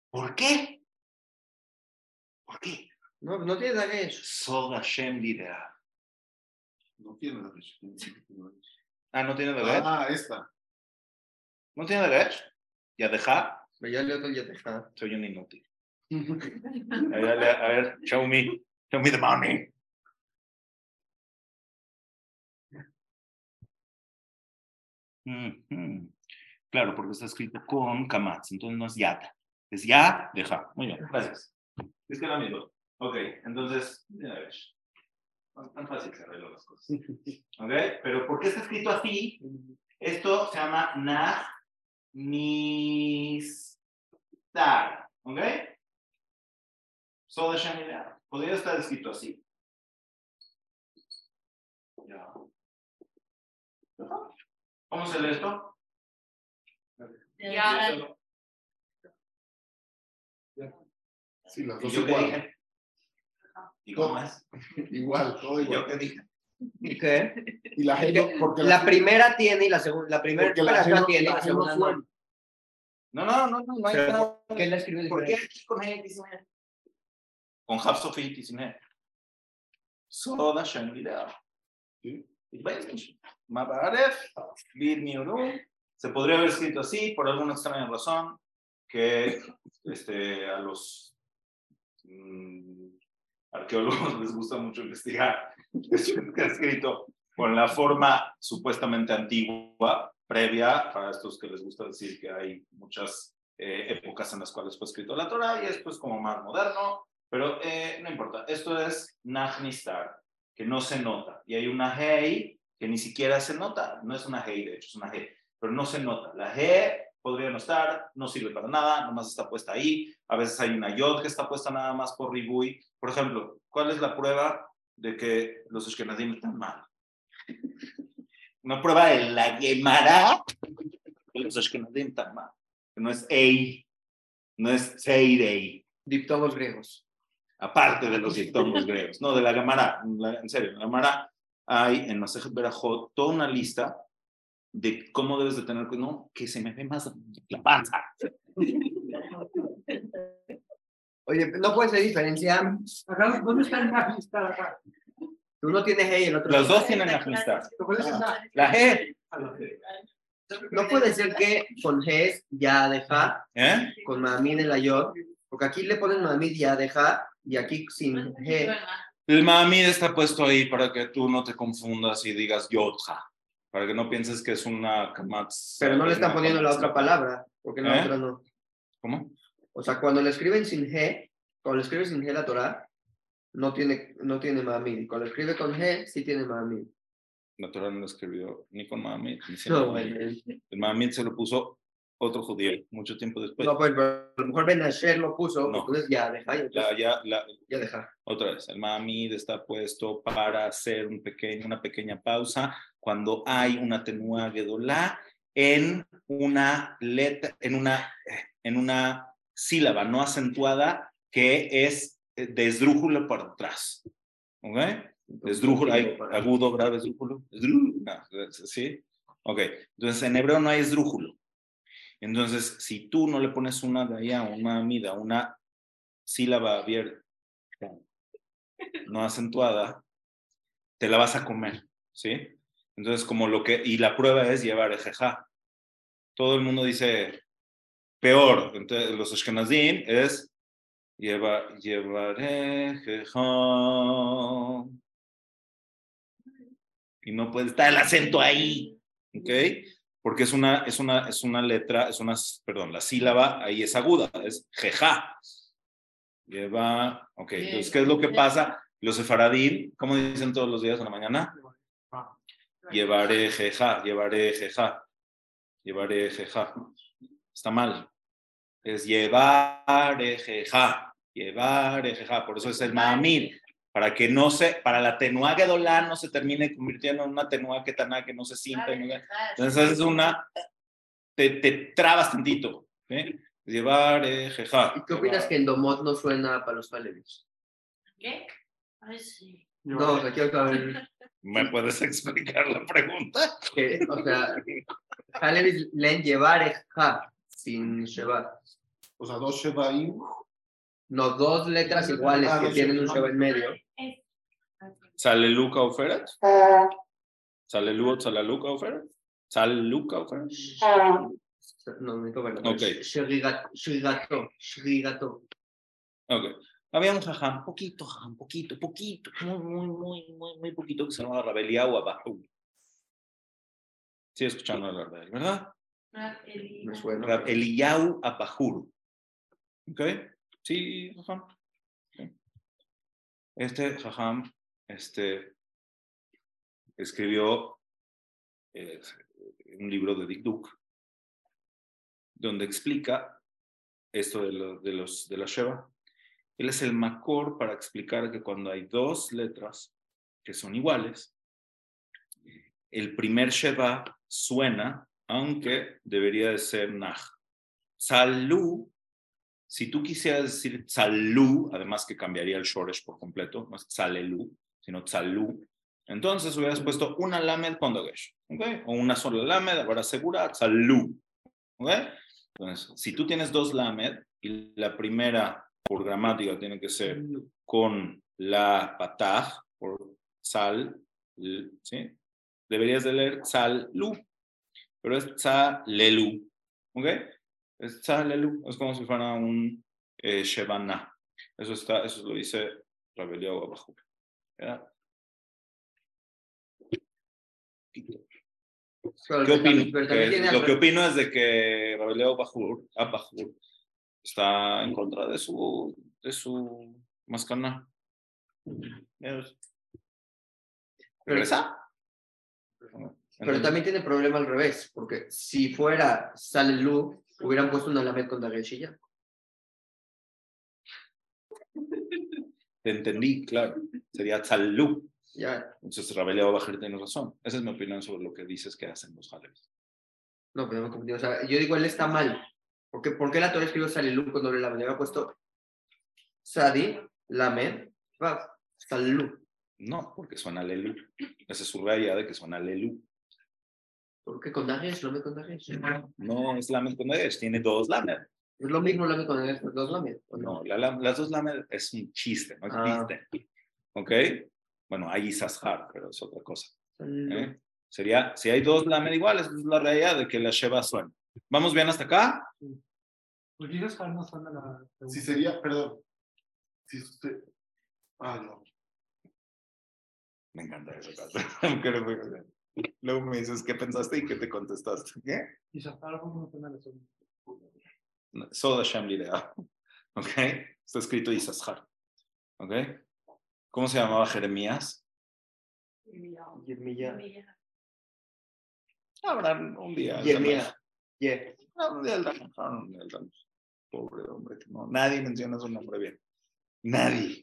¿Por qué? ¿Por qué? No, no tiene dagesh. Sod Hashem lidera. No tiene leche. Ah, ¿no tiene derecho? Ah, esta. ¿No tiene derecho? ¿Ya deja? Pero ya leo todo ya deja. Soy un inútil. A ver, a ver, show me. Show me the money. Claro, porque está escrito con kamatz, entonces no es yata. Es ya, deja. Muy bien, gracias. Es que era mismo. Ok, entonces, a ver. Tan tan fácil se arreglan las cosas. *laughs* Ok, pero ¿por qué está escrito así? Esto se llama Nah Nistar. ¿Ok? Soda Shamilea. Podría estar escrito así. ¿Cómo se lee esto? Ya. Sí, las ¿Y dos yo qué igual. dije? ¿Y cómo es? *laughs* Igual, todo ¿Y yo igual. qué dije? ¿Qué? Y la G no, porque La primera tiene y la segunda. La primera la tiene y la la segunda no. No, no, no, no, no hay nada. ¿Por qué la escribe ¿Por qué aquí con sin G? Con sin G. Soda Shamilea. Sí. Se podría haber escrito así por alguna extraña razón que este, a los mm, arqueólogos *laughs* les gusta mucho investigar. *laughs* Está escrito con la forma supuestamente antigua, previa, para estos que les gusta decir que hay muchas eh, épocas en las cuales fue escrito la Torah y esto es como más moderno, pero eh, no importa. Esto es Nachnistar, que no se nota. Y hay una Hei que ni siquiera se nota. No es una Hei, de hecho, es una G, pero no se nota. La G podría no estar, no sirve para nada, nomás está puesta ahí. A veces hay una Yod que está puesta nada más por Ribui. Por ejemplo, ¿cuál es la prueba de que los Ashkenazim están mal? *laughs* Una prueba de la Gemara que los Ashkenazim están mal. No es Ei, no es Seirei Diptongos griegos. Aparte de los dictongos griegos, no, de la Gemara, en serio, en la Gemara hay en Masejet Berajot toda una lista de cómo debes de tener, no, que se me ve más la panza. Oye, no puede ser diferencia. Acá, ¿dónde está el magista acá? Uno tiene G y el otro Los no. dos tienen amistad. ¿Cuál es esa? La G, No puede ser que con G ya deja, ¿eh? con Mahamid en la Yod, porque aquí le ponen Mahamid ya deja y aquí sin G. El Mahamid está puesto ahí para que tú no te confundas y digas Yotja, para que no pienses que es una kamatz. Pero no le están poniendo la otra palabra, porque la ¿Eh? otra no. ¿Cómo? O sea, cuando le escriben sin G, cuando le escribe sin G la Torah, no tiene, no tiene Mahamid. Y cuando escribe con G, sí tiene Mahamid. La Torah no lo escribió ni con Mahamid ni sin No. El Mahamid se lo puso otro judío mucho tiempo después. No, pues a lo mejor Ben Asher lo puso, No. entonces ya deja, entonces La- ya, la- ya deja. Otra vez, el Mahamid está puesto para hacer un pequeño, una pequeña pausa cuando hay una tenúa gedolá en una letra, en una, en una sílaba no acentuada que es eh, de esdrújula para atrás. ¿Ok? Esdrújula, hay agudo, grave, esdrújulo. ¿Sí? Ok. Entonces en hebreo no hay esdrújulo. Entonces, si tú no le pones una allá, una mida, una sílaba abierta, no acentuada, te la vas a comer, ¿sí? Entonces, como lo que, y la prueba es llevar ejeja. Todo el mundo dice peor, entonces los Ashkenazim es llevar, llevar ejeja. Y no puede estar el acento ahí, ¿ok? Porque es una, es una, es una letra, es una, perdón, la sílaba ahí es aguda, es jeja. Lleva, ok, entonces, ¿qué es lo que pasa? Los sefaradín, ¿cómo dicen todos los días en la mañana? Llevaré jeja, llevaré jeja, llevaré jeja. Está mal. Es llevaré jeja, llevaré jeja, por eso es el mamil para que no se, para la tenua gedolá no se termine convirtiendo en una tenua taná que no se sienta. Entonces es una, te, te trabas tantito. ¿eh? Llevar, eh, jeja. ¿Y qué opinas que en Domot no suena para los Halevis? ¿Qué? Ay, sí. No, quiero saber *laughs* ¿Me puedes explicar la pregunta? que, o sea, Halevis leen llevar ja, sin Sheba. O sea, dos Shevaim. No, dos letras iguales Ah, que tienen un. Sheba en medio. ¿Sale Luca Oferet? ¿Sale Luot, sale Luca Oferet? ¿Sale Luca Oferet? No, necesito verlo. Ok. Shrigato, Shrigato, Shrigato. Ok. Había un jajam, poquito, jajam, poquito, poquito, muy, muy, muy, muy, muy poquito que se llamaba Rabeliau Abajú. Sí, escuchando hablar de él, ¿verdad? Me suena. Eliyahu Abajur. ¿Ok? Sí, jajam. Este jajam este, escribió un libro de Dikduk donde explica esto de, lo- de los, de la Sheva. Él es el macor para explicar que cuando hay dos letras que son iguales, el primer Sheva suena, aunque debería de ser Nah. Salú, si tú quisieras decir Salú, además que cambiaría el Shoresh por completo, no es Salelu, sino Salú, entonces hubieras puesto una Lamed con Dagesh, ¿ok? O una sola Lamed, ahora segura, Salú, ¿ok? Entonces, si tú tienes dos Lamed y la primera por gramática tiene que ser con la pataj, por sal, ¿sí? Deberías de leer sal, lu, pero es salelu, ¿ok? Es es como si fuera un eh, shebana. Eso está, eso lo dice. ¿verdad? Pero ¿Qué opino? pero también Que tiene lo que opino es de que Rabeleo Bajur, Abajur está en contra de su, de su mascana. Es- ¿Regresa? Pero también tiene problema al revés, porque si fuera Salelu, hubieran puesto una lamed con Dagesh y ya. Te entendí, claro. Sería Tzalú. Ya, Entonces Rabeleo Bajur tiene razón. Esa es mi opinión sobre lo que dices que hacen los jaleves. no, pero me confundí. O sea, yo digo, él está mal. ¿Por qué, ¿por qué la Torah escribió doble lamed? Le había puesto Sadi, lamed, Vav, Salelu. No, porque suena Lelu. Esa es su raya de que suena Lelu. ¿Por qué con Dagesh? Lamed con Dagesh. No es lamed con Dagesh, tiene dos lamed. Es lo mismo lamed con Dagesh, dos lamed. ¿o No, la- la- las dos lamed es un chiste, no Ah. existe. ¿Ok? Bueno, hay Isashar, pero es otra cosa. ¿eh? Sería, si hay dos lamed iguales, es la realidad de que la Sheva suena. ¿Vamos bien hasta acá? ¿Por qué esas no la Si sería, perdón. Si usted. Ah, no. Me encanta eso. Creo *laughs* que- Luego me dices qué pensaste y qué te contestaste. ¿Qué? Y. Soda Shem. *laughs* ¿Ok? Está escrito Isashar. ¿Ok? ¿Cómo se llamaba Jeremías? Yirmiyah. Habrá un día. Ah, un día ah. Pobre hombre, que no, nadie menciona su nombre bien. Nadie.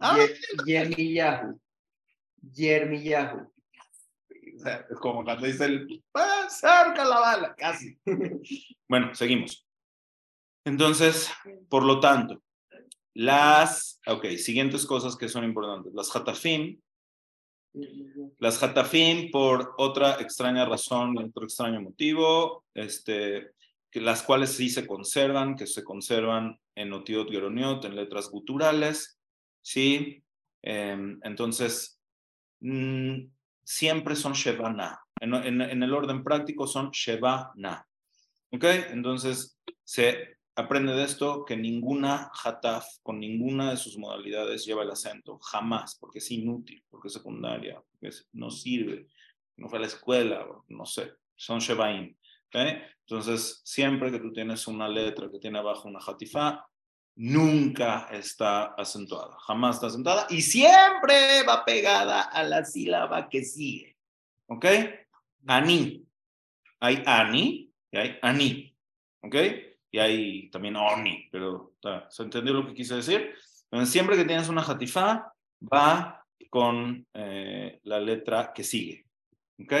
Ah, Ye- Yermiyahu. Yermiyahu. Es como cuando dice el "Ah, cerca la bala, casi. *laughs* bueno, seguimos. Entonces, por lo tanto, las, ok, siguientes cosas que son importantes. Las hatafim, las hatafim por otra extraña razón, otro extraño motivo, este, que las cuales sí se conservan, que se conservan en otiot geroniot, en letras guturales, ¿sí? Em, entonces, mm, siempre son Shevana. En, en- el orden práctico son Shevana. ¿Ok? Entonces, se aprende de esto que ninguna hataf con ninguna de sus modalidades lleva el acento. Jamás, porque es inútil, porque es secundaria, porque no sirve. no fue a la escuela, no sé, son Shebaim. ¿ok? Entonces, siempre que tú tienes una letra que tiene abajo una hatifá, nunca está acentuada, jamás está acentuada y siempre va pegada a la sílaba que sigue. ¿Ok? Ani. Hay ani y hay ani. ¿Ok? Y hay también oni, pero ¿se entendió lo que quise decir? Entonces, siempre que tienes una hatifá, va con eh, la letra que sigue. ¿Ok?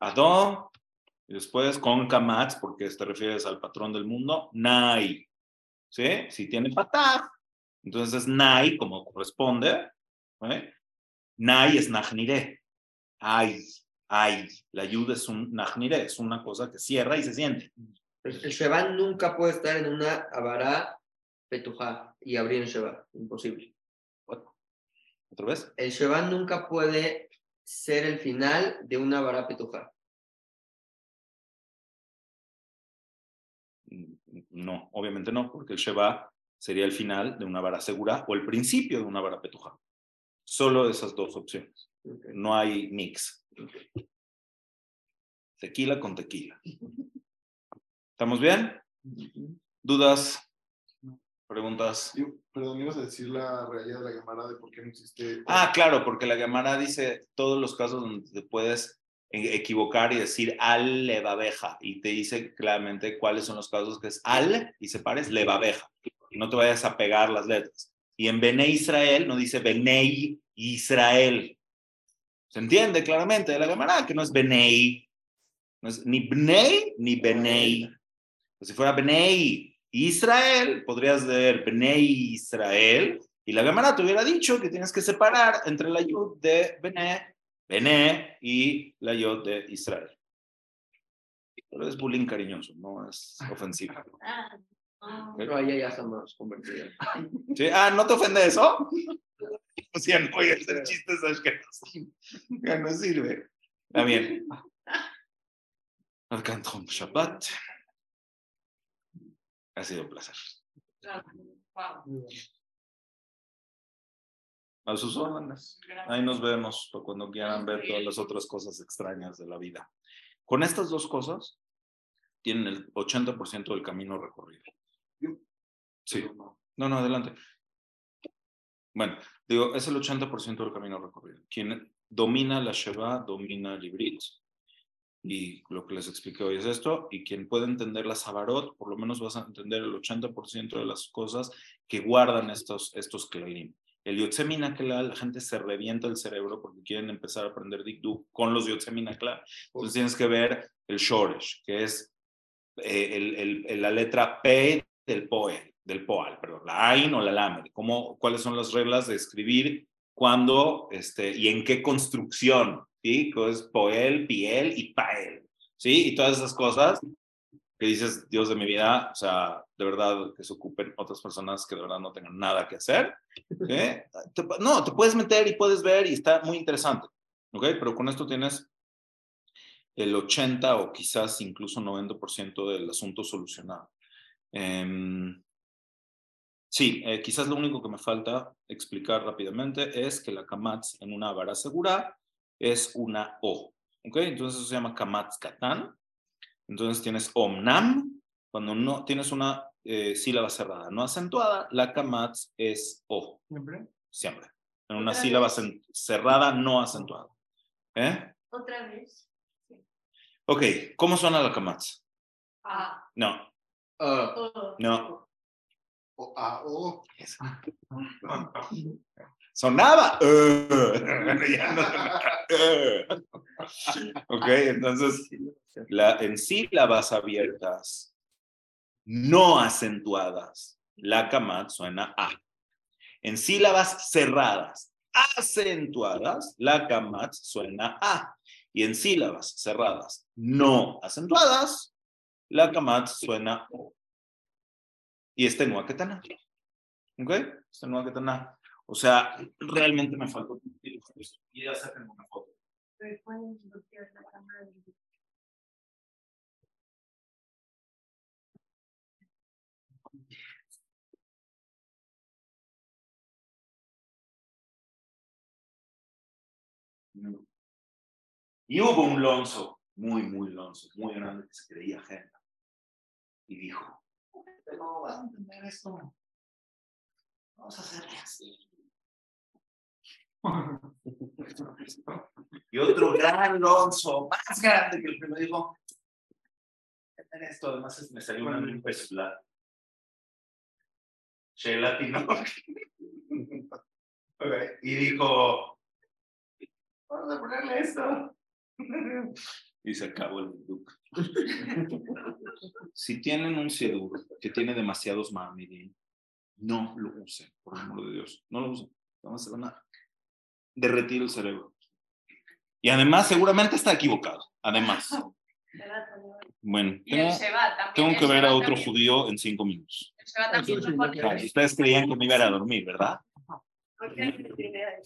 Ado, y después con kamatz, porque te refieres al patrón del mundo, nai. ¿Sí? Si tiene patah, entonces es nai como corresponde. ¿eh? Nai es najnire. Ay, ay. La ayuda es un najnire, es una cosa que cierra y se siente. El el Sheba nunca puede estar en una Abará Petujá y abrir el Sheba. Imposible. ¿Otra vez? El Sheba nunca puede ser el final de una Abará Petujá. No, obviamente no, porque el Sheba sería el final de una vara segura o el principio de una vara petuja. Solo esas dos opciones. No hay mix. Tequila con tequila. ¿Estamos bien? ¿Dudas? ¿Preguntas? Yo- perdón, ibas a decir la realidad de la llamada de por qué no existe. Ah, claro, porque la Gemara dice todos los casos donde te puedes equivocar y decir al levabeja y te dice claramente cuáles son los casos que es al y separes levabeja y no te vayas a pegar las letras. Y en Bene Israel no dice Benei Israel. ¿Se entiende claramente de la Gemara que no es Benei? No es ni Bnei ni Benei. Pues si fuera Benei Israel, podrías leer Benei Israel y la Gemara te hubiera dicho que tienes que separar entre la yud de Bené, Bené y la yud de Israel. Pero es bullying cariñoso, no es ofensivo. Pero ahí ya estamos convertidos. *laughs* ¿Sí? Ah, ¿no te ofende eso? O sea, no voy a hacer chistes asquerosos. Ya no sirve. Está bien. Alcantron Shabbat. Ha sido un placer. Wow. A sus órdenes. Ahí nos vemos para cuando quieran ver todas las otras cosas extrañas de la vida. Con estas dos cosas, tienen el 80% del camino recorrido. Sí. No, no, adelante. Bueno, digo, es el 80% del camino recorrido. Quien domina la Sheva, domina el Ibrit. Y lo que les expliqué hoy es esto. Y quien puede entender la Sabarot, por lo menos vas a entender el 80% de las cosas que guardan estos, estos Klalim. El Yotzemina Klal, la gente se revienta el cerebro porque quieren empezar a aprender Dikduk con los Yotzemina Klal. Entonces tienes que ver el Shoresh, que es eh, el- el- el- la letra P del Poel, del Poal, perdón, la Ain o la Lamed. ¿Cómo, ¿Cuáles son las reglas de escribir cuándo este, y en qué construcción? ¿Sí? Que es Poel, Piel y Pael. ¿Sí? Y todas esas cosas que dices, Dios de mi vida, o sea, de verdad que se ocupen otras personas que de verdad no tengan nada que hacer. no, te puedes meter y puedes ver y está muy interesante. ¿Ok? Pero con esto tienes el 80 o quizás incluso 90% del asunto solucionado. Em, sí, eh, quizás lo único que me falta explicar rápidamente es que la kamatz en una vara segura es una O. ¿Ok? Entonces eso se llama kamatz katan. Entonces tienes omnam. Cuando no tienes una eh, sílaba cerrada no acentuada, la kamatz es O ¿Siempre? siempre. En una sílaba vez. cerrada no acentuada. ¿Eh? Otra vez. Ok, ¿cómo suena la kamatz? Ah. No, no. O, ah, o, *laughs* Sonaba. *laughs* Ya no suena. *laughs* ok, entonces la, en sílabas abiertas, no acentuadas, la kamat suena A. En sílabas cerradas, acentuadas, la kamat suena A. Y en sílabas cerradas, no acentuadas, la kamat suena O. Y este no ketana. ¿Ok? Este no ketana. O sea, realmente me faltó. Y ya sáquenme una foto. Y hubo un lonzo, muy, muy lonzo, muy grande, que se creía agenda. Y dijo, no vas a entender esto. Vamos a hacerle así. Y otro gran lonzo, más grande que el primero, dijo, esto, además me salió una mil pesos la Shelatino. *laughs* Ok, Y dijo, vamos a ponerle esto. Y se acabó el look. Si tienen un sidur que tiene demasiados mamidim, no lo usen, por el amor de Dios. No lo usen. Van a derretir el cerebro. Y además, seguramente está equivocado. Además. *laughs* Bueno, el tengo, tengo el que ver a otro judío en cinco minutos. El el- Ustedes creían que me iba a ir a dormir, ¿verdad? ¿Por qué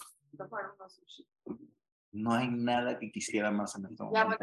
no hay nada que quisiera más en este Ya, momento. bueno,